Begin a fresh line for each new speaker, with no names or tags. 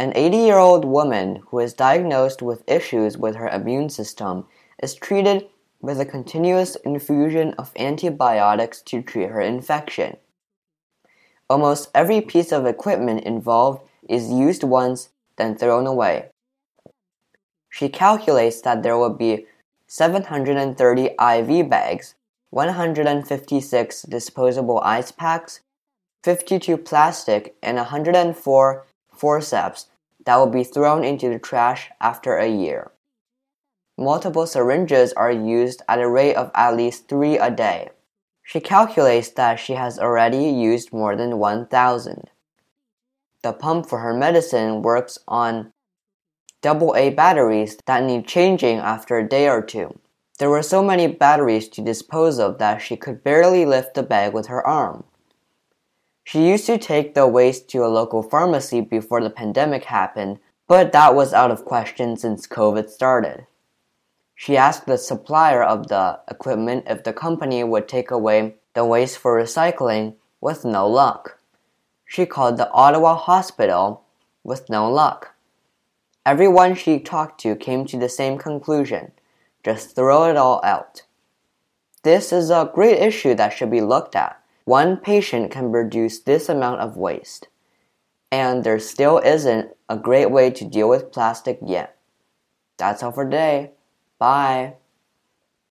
An 80 year old woman who is diagnosed with issues with her immune system is treated with a continuous infusion of antibiotics to treat her infection. Almost every piece of equipment involved is used once, then thrown away. She calculates that there will be 730 IV bags, 156 disposable ice packs, 52 plastic, and 104 forceps that will be thrown into the trash after a year. Multiple syringes are used at a rate of at least three a day. She calculates that she has already used more than 1,000. The pump for her medicine works on AA batteries that need changing after a day or two. There were so many batteries to dispose of that she could barely lift the bag with her arm. She used to take the waste to a local pharmacy before the pandemic happened, but that was out of question since COVID started. She asked the supplier of the equipment if the company would take away the waste for recycling, with no luck. She called the Ottawa hospital, with no luck. Everyone she talked to came to the same conclusion just throw it all out. This is a great issue that should be looked at. One patient can produce this amount of waste. And there still isn't a great way to deal with plastic yet. That's all for today. Bye.